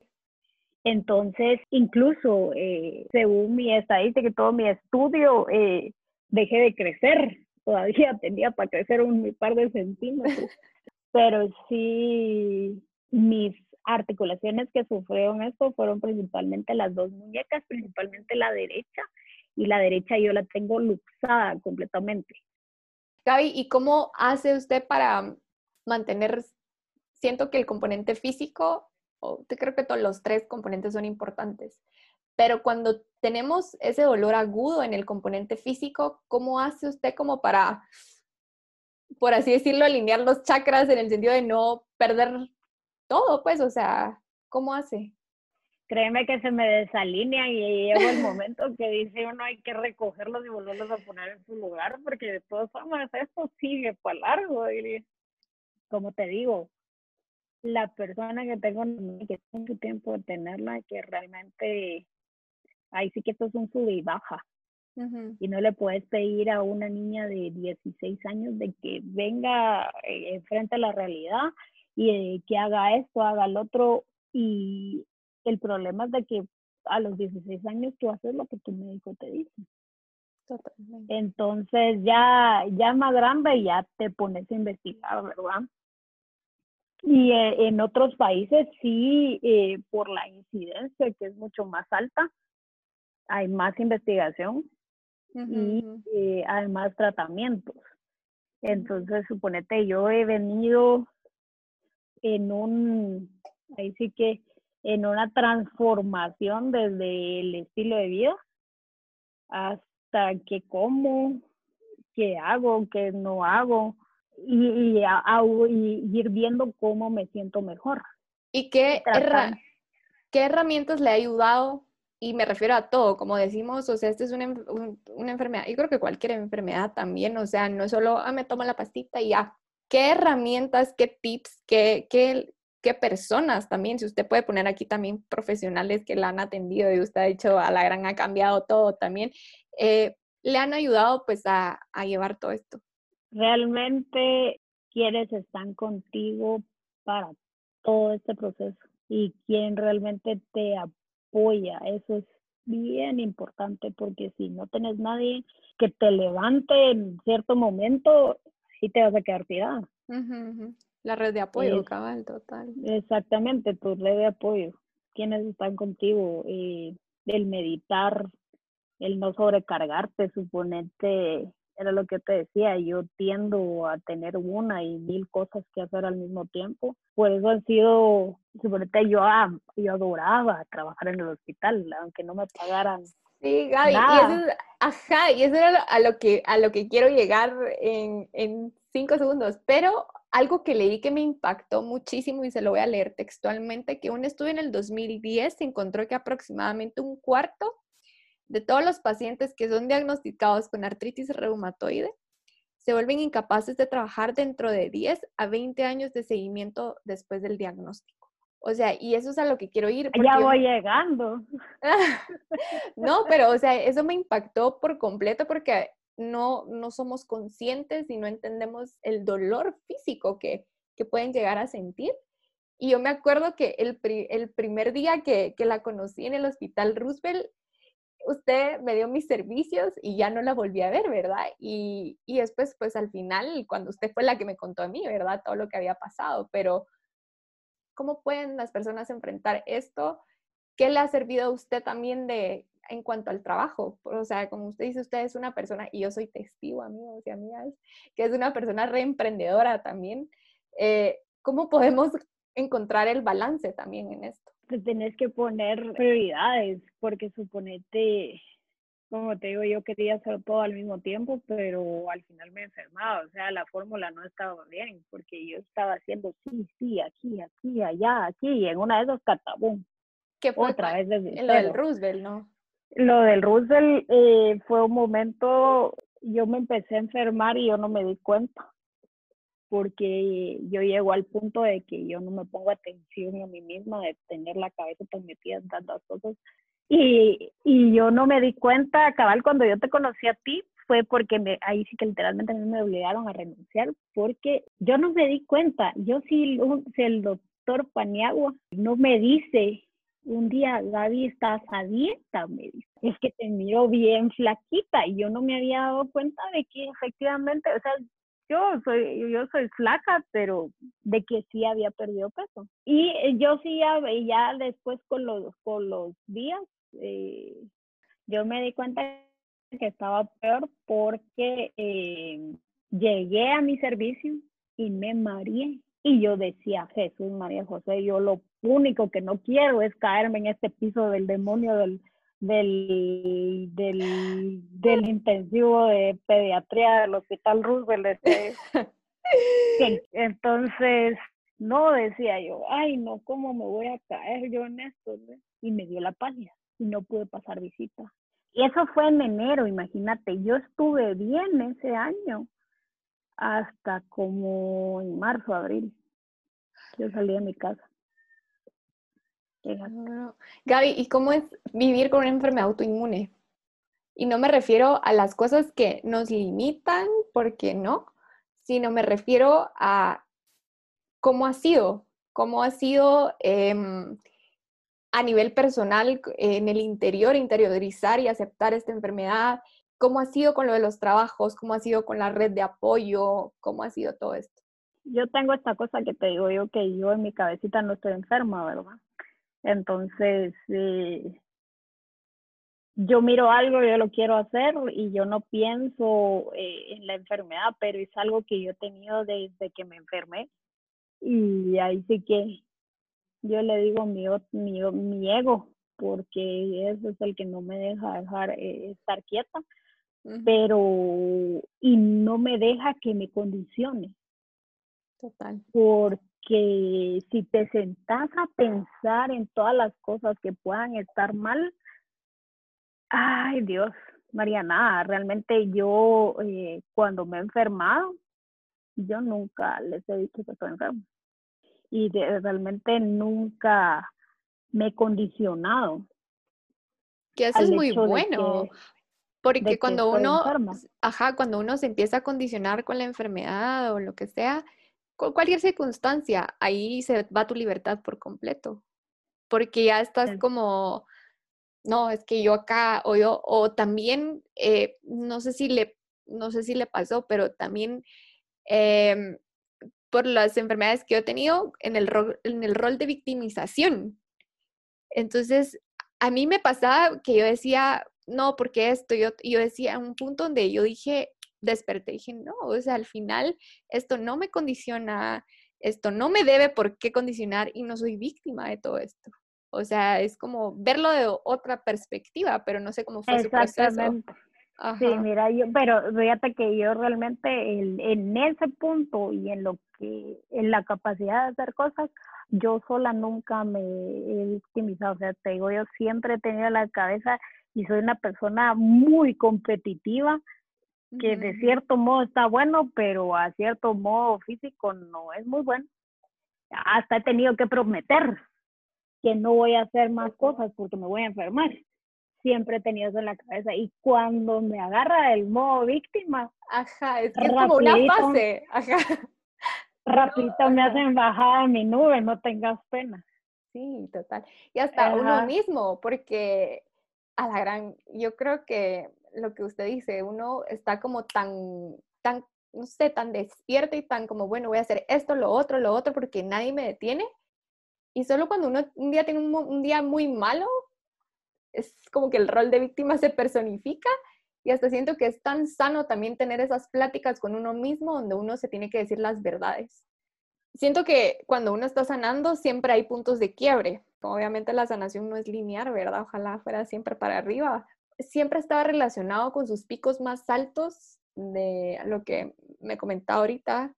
Entonces, incluso eh, según mi estadística y todo mi estudio, eh, dejé de crecer. Todavía tenía para crecer un par de centímetros. [LAUGHS] Pero sí, mis articulaciones que sufrieron esto fueron principalmente las dos muñecas, principalmente la derecha, y la derecha yo la tengo luxada completamente. Gaby, ¿y cómo hace usted para mantener, siento que el componente físico te creo que todos los tres componentes son importantes. Pero cuando tenemos ese dolor agudo en el componente físico, ¿cómo hace usted como para, por así decirlo, alinear los chakras en el sentido de no perder todo? Pues, o sea, ¿cómo hace? Créeme que se me desalinea y llega el momento que dice uno hay que recogerlos y volverlos a poner en su lugar porque de todas formas esto sigue para largo. Y como te digo, la persona que tengo que tengo mucho tiempo de tenerla que realmente ahí sí que esto es un sube y baja y no le puedes pedir a una niña de 16 años de que venga eh, enfrente a la realidad y que haga esto, haga el otro y el problema es de que a los 16 años tú haces lo que tu médico te dice. Totalmente. Entonces ya, ya más grande ya te pones a investigar, ¿verdad? Y eh, en otros países sí, eh, por la incidencia que es mucho más alta, hay más investigación y eh, hay más tratamientos. Entonces, suponete, yo he venido en un, ahí sí que, en una transformación desde el estilo de vida hasta que como, qué hago, qué no hago, y, y, ir viendo cómo me siento mejor. ¿Y qué, qué herramientas le ha ayudado? Y me refiero a todo, como decimos, o sea, esta es una, una enfermedad, yo creo que cualquier enfermedad también, o sea, no es solo, ah, me tomo la pastita y ya. ¿Qué herramientas, qué tips, qué, qué, qué personas también, si usted puede poner aquí también profesionales que la han atendido y usted ha dicho a la gran ha cambiado todo también, eh, le han ayudado pues a, a llevar todo esto? realmente quienes están contigo para todo este proceso y quién realmente te apoya. Eso es bien importante porque si no tienes nadie que te levante en cierto momento, sí te vas a quedar tirada. La red de apoyo, cabal, total. Exactamente, tu red de apoyo. Quienes están contigo, eh, el meditar, el no sobrecargarte, suponete era lo que te decía, yo tiendo a tener una y mil cosas que hacer al mismo tiempo. Por eso han sido, suponete, yo, ah, yo adoraba trabajar en el hospital, aunque no me pagaran. Sí, Gaby, y eso, ajá, y eso era a lo que, a lo que quiero llegar en, en cinco segundos, pero algo que leí que me impactó muchísimo y se lo voy a leer textualmente, que un estudio en el 2010 se encontró que aproximadamente un cuarto de todos los pacientes que son diagnosticados con artritis reumatoide se vuelven incapaces de trabajar dentro de 10 a 20 años de seguimiento después del diagnóstico. O sea, y eso es a lo que quiero ir. Ya voy llegando. [LAUGHS] no, pero o sea, eso me impactó por completo porque no, no somos conscientes y no entendemos el dolor físico que, que pueden llegar a sentir. Y yo me acuerdo que el, el primer día que, que, la conocí en el hospital Roosevelt, usted me dio mis servicios y ya no la volví a ver, ¿verdad? Y, y, después, pues al final, cuando usted fue la que me contó a mí, ¿verdad? Todo lo que había pasado, pero ¿cómo pueden las personas enfrentar esto? ¿Qué le ha servido a usted también de en cuanto al trabajo? O sea, como usted dice, usted es una persona, y yo soy testigo, amigos y amigas, que es una persona reemprendedora también. Eh, ¿Cómo podemos encontrar el balance también en esto? te tenés que poner prioridades, porque suponete, como te digo, yo quería hacer todo al mismo tiempo, pero al final me enfermaba, o sea, la fórmula no estaba bien, porque yo estaba haciendo sí, sí, aquí, aquí, allá, aquí, y en una de esas catabón. ¿Qué fue otra vez desde Lo del Roosevelt, ¿no? Lo del Roosevelt eh, fue un momento, yo me empecé a enfermar y yo no me di cuenta, porque yo llego al punto de que yo no me pongo atención a mí misma, de tener la cabeza tan metida en tantas cosas y, y yo no me di cuenta, cabal, cuando yo te conocí a ti, fue porque me, ahí sí que literalmente me obligaron a renunciar, porque yo no me di cuenta. Yo sí, si el doctor Paniagua no me dice un día, Gaby, estás a dieta, me dice, es que te miro bien flaquita y yo no me había dado cuenta de que efectivamente, o sea, yo soy, yo soy flaca, pero de que sí había perdido peso. Y yo sí ya, ya después con los, con los días eh, yo me di cuenta que estaba peor porque eh, llegué a mi servicio y me mareé. Y yo decía, Jesús, María José, yo lo único que no quiero es caerme en este piso del demonio del, del, del, del intensivo de pediatría del Hospital Roosevelt. Este, [LAUGHS] entonces, no decía yo, ay, no, ¿cómo me voy a caer yo en esto? Y me dio la pálida y no pude pasar visita. Y eso fue en enero, imagínate, yo estuve bien ese año hasta como en marzo, abril. Yo salí de mi casa. Gaby, ¿y cómo es vivir con una enfermedad autoinmune? Y no me refiero a las cosas que nos limitan, porque no, sino me refiero a cómo ha sido, cómo ha sido em, a nivel personal en el interior, interiorizar y aceptar esta enfermedad? ¿Cómo ha sido con lo de los trabajos? ¿Cómo ha sido con la red de apoyo? ¿Cómo ha sido todo esto? Yo tengo esta cosa que te digo yo, que yo en mi cabecita no estoy enferma, ¿verdad? Entonces, eh, yo miro algo, yo lo quiero hacer y yo no pienso eh, en la enfermedad, pero es algo que yo he tenido desde que me enfermé. Y ahí sí que yo le digo mi, mi, mi ego, porque ese es el que no me deja dejar eh, estar quieta, pero y no me deja que me condicione. Total. Porque si te sentás a pensar en todas las cosas que puedan estar mal, ay Dios, Mariana, realmente yo eh, cuando me he enfermado, yo nunca les he dicho que estoy enferma y realmente nunca me he condicionado. Que eso es muy bueno. porque cuando uno, ajá, cuando uno se empieza a condicionar con la enfermedad o lo que sea, con cualquier circunstancia, ahí se va tu libertad por completo. Porque ya estás como, no, es que yo acá, o yo, o también, eh, no sé si le, no sé si le pasó, pero también em, por las enfermedades que yo he tenido en el, en el rol de victimización. Entonces, a mí me pasaba que yo decía, no, porque esto, yo, yo decía, un punto donde yo dije, desperté, dije, no, o sea, al final esto no me condiciona, esto no me debe por qué condicionar y no soy víctima de todo esto. O sea, es como verlo de otra perspectiva, pero no sé cómo fue su proceso. Sí, mira, yo, pero fíjate que yo realmente en ese punto y en lo que, en la capacidad de hacer cosas, yo sola nunca me he victimizado. O sea, te digo, yo siempre he tenido la cabeza y soy una persona muy competitiva, que de cierto modo está bueno, pero a cierto modo físico no es muy bueno. Hasta he tenido que prometer que no voy a hacer más cosas porque me voy a enfermar siempre he tenido eso en la cabeza. Y cuando me agarra el modo víctima, ajá, es, que es como una fase, ajá. [LAUGHS] Rapidito me hacen bajar mi nube, no tengas pena. Sí, total. Y hasta uno mismo, porque a la gran, yo creo que lo que usted dice, uno está como tan, tan, no sé, tan despierto y tan como, bueno, voy a hacer esto, lo otro, lo otro, porque nadie me detiene. Y solo cuando uno un día tiene un, un día muy malo, es como que el rol de víctima se personifica y hasta siento que es tan sano también tener esas pláticas con uno mismo donde uno se tiene que decir las verdades. Siento que cuando uno está sanando siempre hay puntos de quiebre. Obviamente la sanación no es lineal, ¿verdad? Ojalá fuera siempre para arriba. siempre estaba relacionado con sus picos más altos de lo que me comentaba ahorita,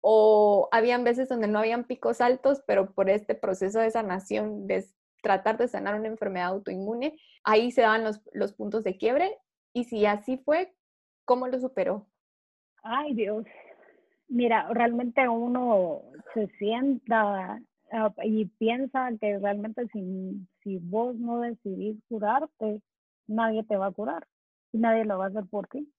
o habían veces donde no habían picos altos, pero por este proceso de sanación, de tratar de sanar una enfermedad autoinmune, ahí se daban los, los puntos de quiebre. Y si así fue, ¿cómo lo superó? Ay, Dios. Mira, realmente uno se sienta ah, y piensa que realmente si, vos no decidís curarte, nadie te va a curar y nadie lo va a hacer por ti.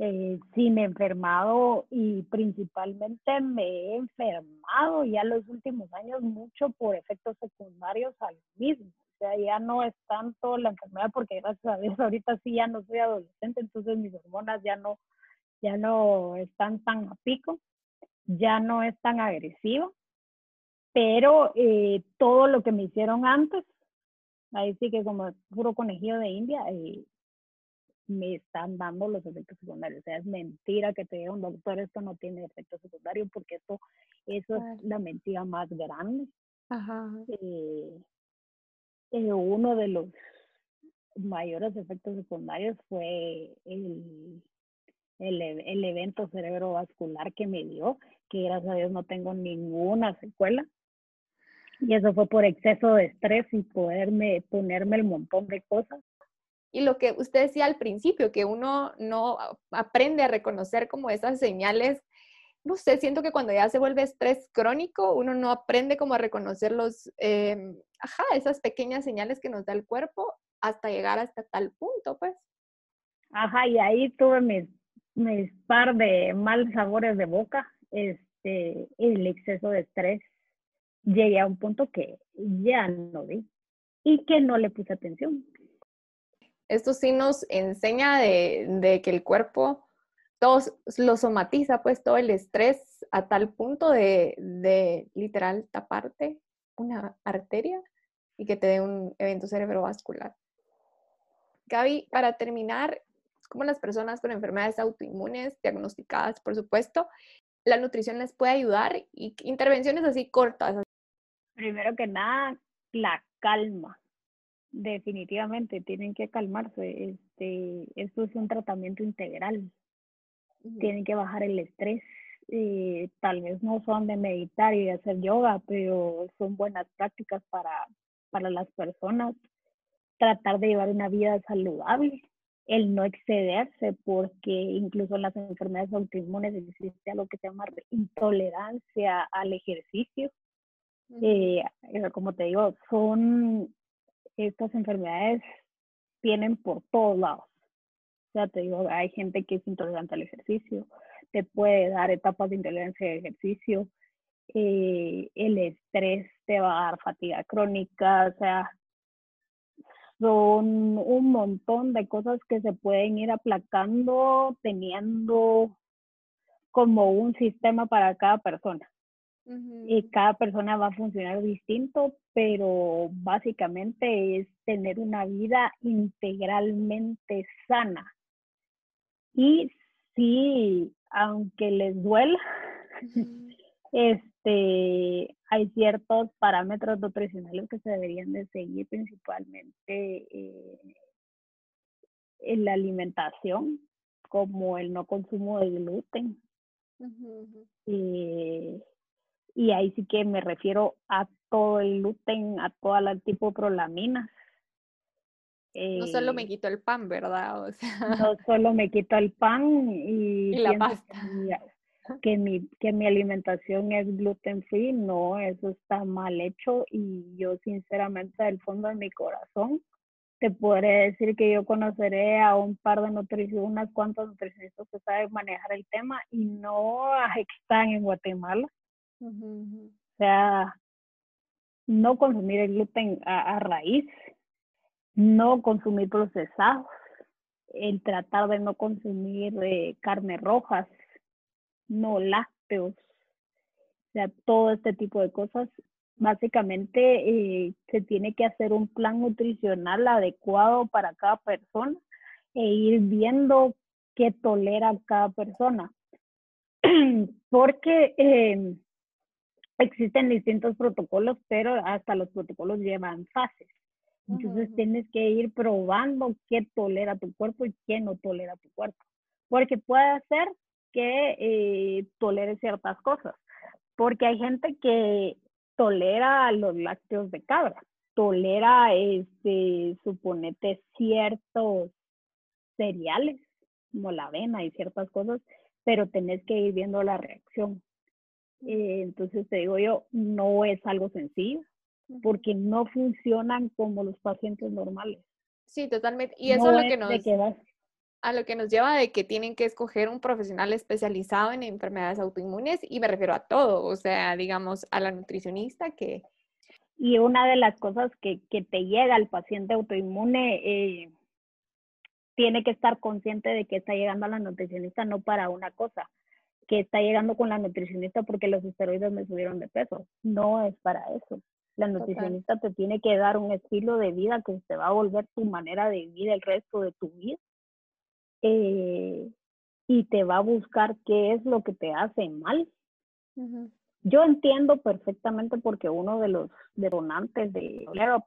Eh, sí me he enfermado y principalmente me he enfermado ya los últimos años mucho por efectos secundarios al mismo. O sea, ya no es tanto la enfermedad porque gracias a Dios [LAUGHS] ahorita sí ya no soy adolescente, entonces mis hormonas ya no, ya no están tan a pico, ya no es tan agresiva, pero eh, todo lo que me hicieron antes, ahí sí que como puro conejillo de India, eh, me están dando los efectos secundarios. O sea, es mentira que te diga un doctor, esto no tiene efectos secundarios, porque esto, eso es la mentira más grande. Ajá. Eh, eh, uno de los mayores efectos secundarios fue el, el, el evento cerebrovascular que me dio, que gracias a Dios no tengo ninguna secuela. Y eso fue por exceso de estrés y poderme ponerme el montón de cosas y lo que usted decía al principio, que uno no aprende a reconocer como esas señales, no sé, siento que cuando ya se vuelve estrés crónico, uno no aprende como a reconocer los, em, ajá, esas pequeñas señales que nos da el cuerpo hasta llegar hasta tal punto, pues. Ajá, y ahí tuve mis, mis par de mal sabores de boca, este, el exceso de estrés. Llegué a un punto que ya no vi y que no le puse atención esto sí nos enseña de, que el cuerpo todo lo somatiza, pues todo el estrés a tal punto de, literal taparte una arteria y que te dé un evento cerebrovascular. Gaby, para terminar, como las personas con enfermedades autoinmunes diagnosticadas, por supuesto, la nutrición les puede ayudar y intervenciones así cortas. Primero que nada, la calma definitivamente tienen que calmarse. Este, esto es un tratamiento integral. Tienen que bajar el estrés. Eh, tal vez no son de meditar y de hacer yoga, pero son buenas prácticas para, para las personas. Tratar de llevar una vida saludable, el no excederse, porque incluso en las enfermedades autoinmunes existe algo que se llama intolerancia al ejercicio. Eh, eh, como te digo, son estas enfermedades vienen por todos lados. Sea, te digo, hay gente que es intolerante al ejercicio, te puede dar etapas de intolerancia al ejercicio, eh, el estrés te va a dar fatiga crónica, o sea, son un montón de cosas que se pueden ir aplacando teniendo como un sistema para cada persona. Y cada persona va a funcionar distinto, pero básicamente es tener una vida integralmente sana. Y sí, aunque les duela, [LAUGHS] este, hay ciertos parámetros nutricionales que se deberían de seguir, principalmente eh, en la alimentación, como el no consumo de gluten. Eh, y ahí sí que me refiero a todo el gluten, a todas las tipopolaminas. no solo me eh, quito el pan, ¿verdad? O sea... No solo me quito el pan y, [LAUGHS] y la pasta. [LAUGHS] Que mi, que mi alimentación es gluten free, no, eso está mal hecho y yo sinceramente del fondo de mi corazón te podré decir que yo conoceré a un par de nutricionistas, unas cuantas nutricionistas que saben manejar el tema y no [LAUGHS] están en Guatemala. O sea, no consumir el gluten a, raíz, no consumir procesados, el tratar de no consumir eh, carnes rojas, no lácteos, o sea, todo este tipo de cosas. Básicamente eh, se tiene que hacer un plan nutricional adecuado para cada persona e ir viendo qué tolera cada persona. [CLEARS THROAT] Porque eh, existen distintos protocolos, pero hasta los protocolos llevan fases. Entonces tienes que ir probando qué tolera tu cuerpo y qué no tolera tu cuerpo. Porque puede ser que eh, tolere ciertas cosas. Porque hay gente que tolera los lácteos de cabra, tolera, este, suponete, ciertos cereales, como la avena y ciertas cosas, pero tenés que ir viendo la reacción. Eh, entonces te digo yo, no es algo sencillo, porque no funcionan como los pacientes normales. Sí, totalmente. Y eso es lo que nos... a lo que nos lleva de que tienen que escoger un profesional especializado en enfermedades autoinmunes y me refiero a todo, o sea, digamos, a la nutricionista que... Y una de las cosas que, que te llega al paciente autoinmune, eh, tiene que estar consciente de que está llegando a la nutricionista no para una cosa, que está llegando con la nutricionista porque los esteroides me subieron de peso. No es para eso. La nutricionista te tiene que dar un estilo de vida que se va a volver tu manera de vivir el resto de tu vida. Eh, y te va a buscar qué es lo que te hace mal. Yo entiendo perfectamente porque uno de los detonantes de flare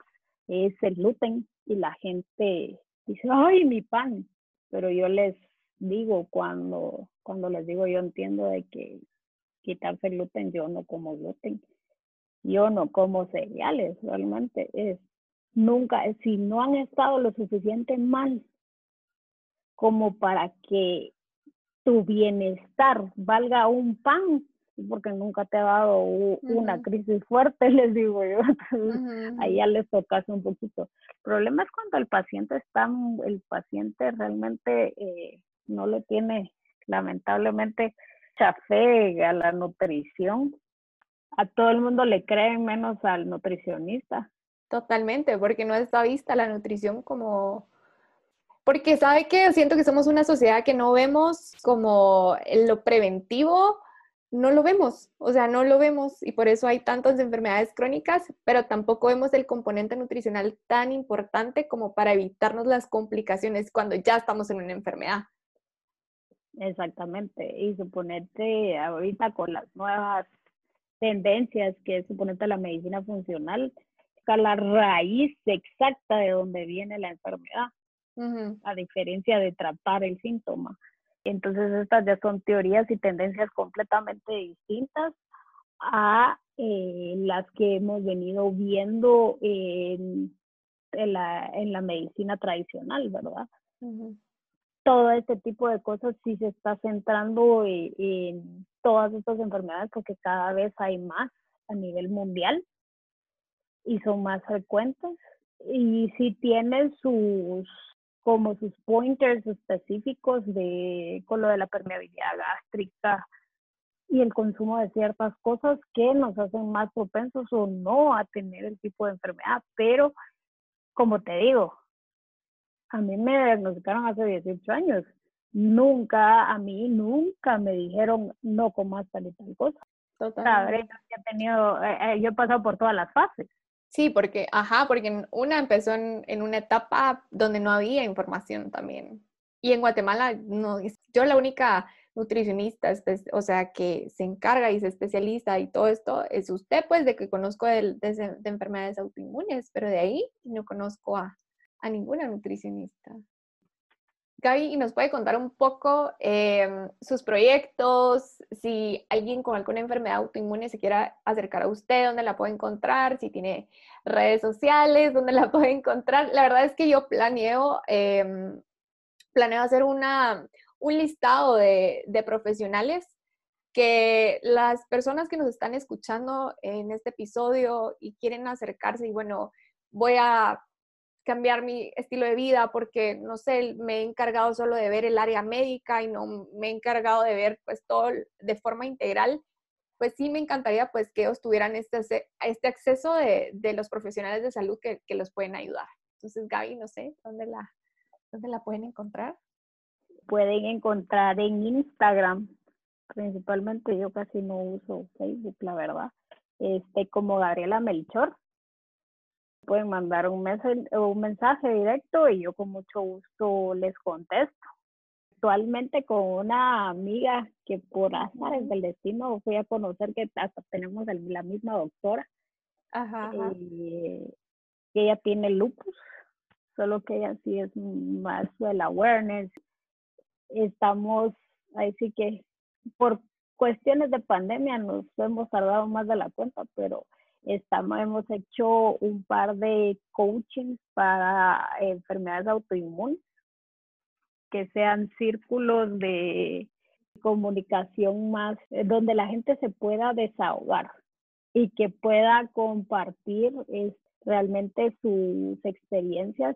es el gluten y la gente dice, ay, mi pan. Pero yo les digo cuando, cuando les digo yo entiendo de que quitarse el gluten, yo no como gluten yo no como cereales, realmente es nunca, si no han estado lo suficiente mal como para que tu bienestar valga un pan, porque nunca te ha dado una crisis fuerte, [LAUGHS] les digo yo, ahí ya les tocas un poquito. El problema es cuando el paciente está, el paciente realmente eh, no le tiene lamentablemente chafe a la nutrición a todo el mundo le creen menos al nutricionista. Totalmente, porque no está vista la nutrición como... Porque sabe que siento que somos una sociedad que no vemos como lo preventivo, no lo vemos, o sea, no lo vemos y por eso hay tantas enfermedades crónicas, pero tampoco vemos el componente nutricional tan importante como para evitarnos las complicaciones cuando ya estamos en una enfermedad. Exactamente, y suponerte ahorita con las nuevas tendencias que es suponente la medicina funcional, a la raíz exacta de donde viene la enfermedad, a diferencia de tratar el síntoma. Entonces estas ya son teorías y tendencias completamente distintas a eh, las que hemos venido viendo en, la, en la, medicina tradicional, ¿verdad? Todo este tipo de cosas sí se está centrando en, en todas estas enfermedades porque cada vez hay más a nivel mundial y son más frecuentes. Y si tienen sus como sus pointers específicos de con lo de la permeabilidad gástrica y el consumo de ciertas cosas que nos hacen más propensos o no a tener el tipo de enfermedad. Pero, como te digo, a mí me diagnosticaron hace 18 años nunca, a mí nunca me dijeron no comas tal y tal cosa. Total. tenido, eh, eh, yo he pasado por todas las fases. Sí, porque, ajá, porque una empezó en, en, una etapa donde no había información también. Y en Guatemala, no, yo la única nutricionista, o sea, que se encarga y se especializa y todo esto, es usted, pues, de que conozco de, de, enfermedades autoinmunes, pero de ahí no conozco a, a ninguna nutricionista. Gaby, nos puede contar un poco em, sus proyectos, si alguien con alguna enfermedad autoinmune se quiera acercar a usted, dónde la puede encontrar, si tiene redes sociales, dónde la [LAUGHS] puede encontrar. La verdad es que yo planeo, em, planeo hacer una, un listado de, de profesionales que las personas que nos están escuchando en este episodio y quieren acercarse y bueno, voy a cambiar mi estilo de vida porque, no sé, me he encargado solo de ver el área médica y no me he encargado de ver pues todo de forma integral, pues sí me encantaría pues que ellos tuvieran este, este acceso de, de los profesionales de salud que, que, los pueden ayudar. Entonces, Gaby, no sé, ¿dónde la, ¿dónde la pueden encontrar? Pueden encontrar en Instagram, principalmente yo casi no uso Facebook, la verdad, este, como Gabriela Melchor pueden mandar un, un mensaje directo y yo con mucho gusto les contesto. Actualmente con una amiga que por azares del destino fui a conocer que hasta tenemos la misma doctora. Ajá, eh, que ella tiene lupus, solo que ella sí es más el awareness. Estamos, ahí sí que por cuestiones de pandemia nos hemos tardado más de la cuenta, pero estamos, hemos hecho un par de coachings para enfermedades autoinmunes, que sean círculos de comunicación más, eh, donde la gente se pueda desahogar y que pueda compartir realmente sus experiencias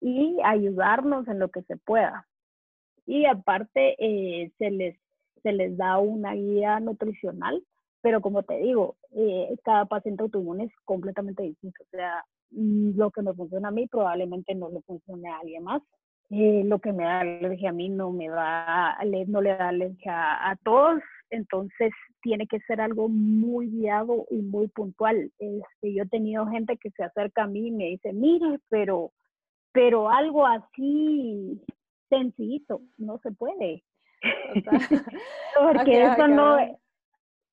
y ayudarnos en lo que se pueda. Y aparte, eh, se, les, se les da una guía nutricional, pero como te digo, eh, cada paciente autoinmune es completamente distinto. O sea, mm, lo que me funciona a mí probablemente no le funcione a alguien más. Eh, lo que me da alergia a mí no me da, no le da alergia a todos, entonces tiene que ser algo muy guiado y muy puntual. Este, yo he tenido gente que se acerca a mí y me dice, mire, pero, pero algo así sencillito, no se puede. [LAUGHS] Porque [LAUGHS] eso no,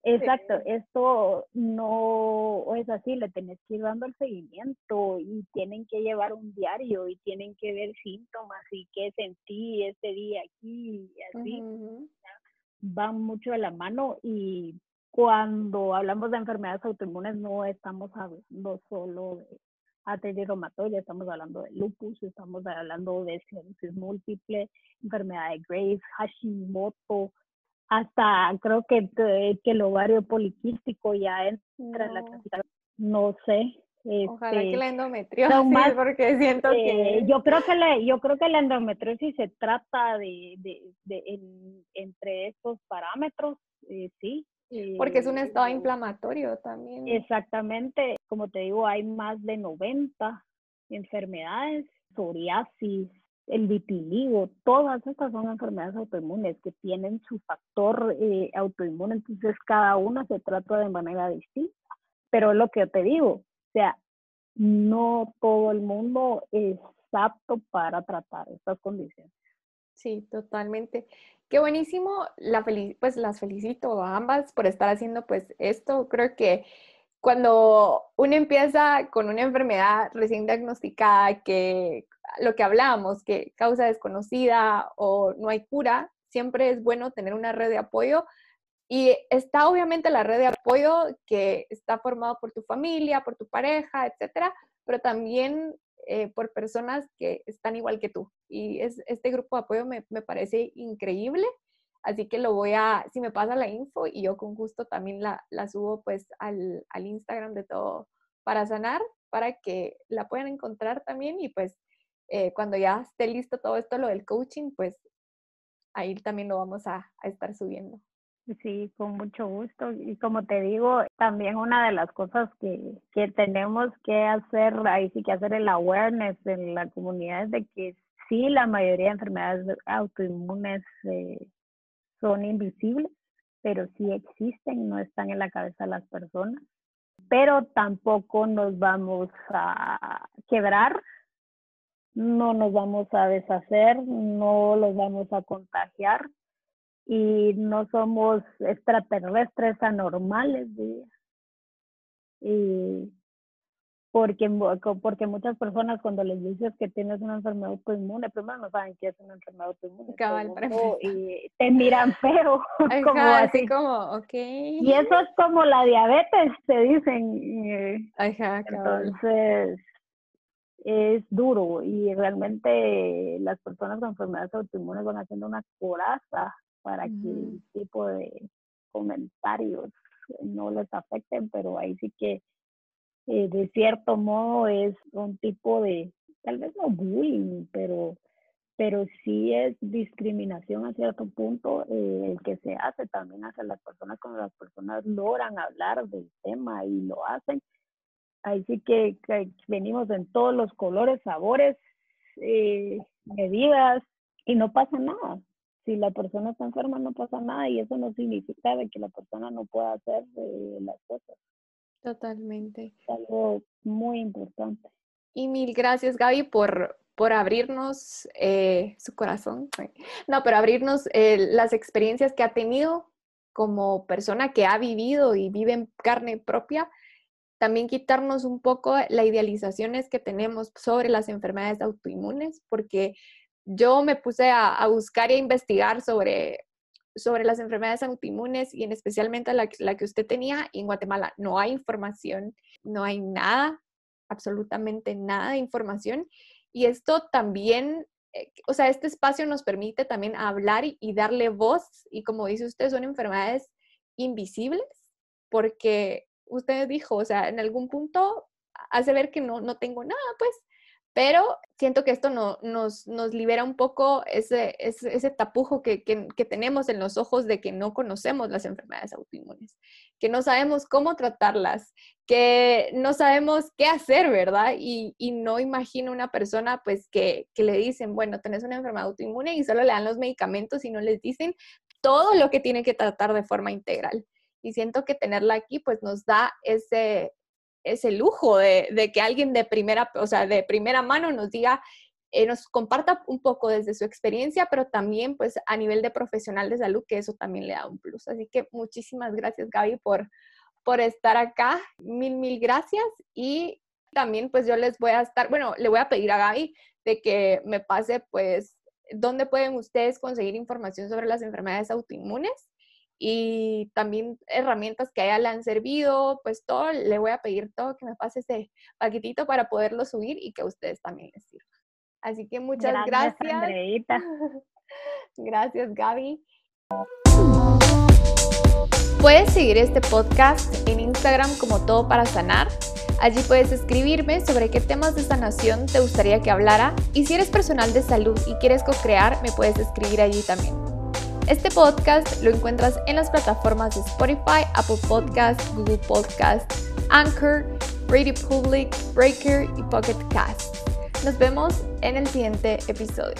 Exacto, esto no es así, le tenés que ir dando el seguimiento y tienen que llevar un diario y tienen que ver síntomas y qué sentí ese día aquí y así. Van mucho de la mano y cuando hablamos de enfermedades autoinmunes no estamos hablando solo de artritis reumatoide, estamos hablando de lupus, estamos hablando de esclerosis múltiple, enfermedad de Graves, Hashimoto, hasta creo que, que el ovario poliquístico ya entra en la clasificación. No sé. Ojalá que este, la endometriosis, [LAUGHS] más, porque siento que... Eh, yo creo que la, yo creo que la endometriosis se trata de, de, de entre estos parámetros, eh, sí. porque es un estado eh, inflamatorio también. Exactamente, como te digo, hay más de 90 enfermedades, psoriasis, el vitiligo, todas estas son enfermedades autoinmunes que tienen su factor eh, autoinmune, entonces cada una se trata de manera distinta. Pero es lo que te digo, o sea, no todo el mundo es apto para tratar estas condiciones. Sí, totalmente. Qué buenísimo, la pues las felicito a ambas por estar haciendo pues esto. Creo que cuando uno empieza con una enfermedad recién diagnosticada, que lo que hablábamos, que causa desconocida o no hay cura, siempre es bueno tener una red de apoyo. Y está obviamente la red de apoyo que está formado por tu familia, por tu pareja, etcétera, pero también eh, por personas que están igual que tú. Y es, este grupo de apoyo me parece increíble Así que lo voy a, si me pasa la info y yo con gusto también la, la subo pues al, al, Instagram de todo para sanar, para que la puedan encontrar también y pues eh, cuando ya esté listo todo esto, lo del coaching, pues ahí también lo vamos a, estar subiendo. Sí, con mucho gusto. Y como te digo, también una de las cosas que, que tenemos que hacer, ahí sí que hacer el awareness en la comunidad es de que sí, la mayoría de enfermedades autoinmunes eh, son invisibles, pero sí existen, no están en la cabeza de las personas. Pero tampoco nos vamos a quebrar, no nos vamos a deshacer, no los vamos a contagiar y no somos extraterrestres anormales. Porque, porque muchas personas cuando les dices que tienes una enfermedad autoinmune, primero no saben qué es una enfermedad autoinmune. y te miran [LAUGHS] feo. [LAUGHS] como así. como, ok. Y eso es como la diabetes, te dicen. Eh, Ajá, Entonces, es duro y realmente las personas con enfermedades autoinmunes van haciendo una coraza para que el tipo de comentarios no les afecten, pero ahí sí que eh, de cierto modo es un tipo de, tal vez no bullying, pero, pero sí es discriminación a cierto punto eh, el que se hace también hacia las personas cuando las personas logran hablar del tema y lo hacen. Ahí sí que, venimos en todos los colores, sabores, eh, medidas y no pasa nada. Si la persona está enferma no pasa nada y eso no significa de que la persona no pueda hacer las cosas. Totalmente. algo muy importante. Y mil gracias, Gaby, por, por abrirnos eh, su corazón. [LAUGHS] No, pero abrirnos eh, las experiencias que ha tenido como persona que ha vivido y vive en carne propia también quitarnos un poco la idealizaciones que tenemos sobre las enfermedades autoinmunes, porque yo me puse a, buscar y a investigar sobre, sobre las enfermedades autoinmunes y en especialmente la, que usted tenía. Y en Guatemala no hay información, no hay nada, absolutamente nada de información. Y esto también, eh, o sea, este espacio nos permite también hablar y, y darle voz. Y como dice usted, son enfermedades invisibles porque usted dijo, o sea, en algún punto hace ver que no, no tengo nada, pues, pero siento que esto no, nos, nos libera un poco ese, ese, tapujo que, que, tenemos en los ojos de que no conocemos las enfermedades autoinmunes, que no sabemos cómo tratarlas, que no sabemos qué hacer, ¿verdad? Y, y no imagino una persona pues que, que le dicen, bueno, tenés una enfermedad autoinmune y solo le dan los medicamentos y no les dicen todo lo que tiene que tratar de forma integral. Y siento que tenerla aquí pues nos da ese, ese lujo de, que alguien de primera, o sea, de primera mano nos diga, eh, nos comparta un poco desde su experiencia, pero también pues a nivel de profesional de salud, que eso también le da un plus. Así que muchísimas gracias Gaby por, por estar acá. Mil, mil gracias. Y también pues yo les voy a estar, bueno, le voy a pedir a Gaby de que me pase pues dónde pueden ustedes conseguir información sobre las enfermedades autoinmunes y también herramientas que a ella le han servido, pues todo, le voy a pedir todo que me pase ese paquetito para poderlo subir y que a ustedes también les sirva. Así que muchas gracias. Gracias, [LAUGHS] gracias Gaby. Puedes seguir este podcast en Instagram como Todo para Sanar. Allí puedes escribirme sobre qué temas de sanación te gustaría que hablara y si eres personal de salud y quieres co-crear, me puedes escribir allí también. Este podcast lo encuentras en las plataformas de Spotify, Apple Podcast, Google Podcast, Anchor, Radio Public, Breaker y Pocket Cast. Nos vemos en el siguiente episodio.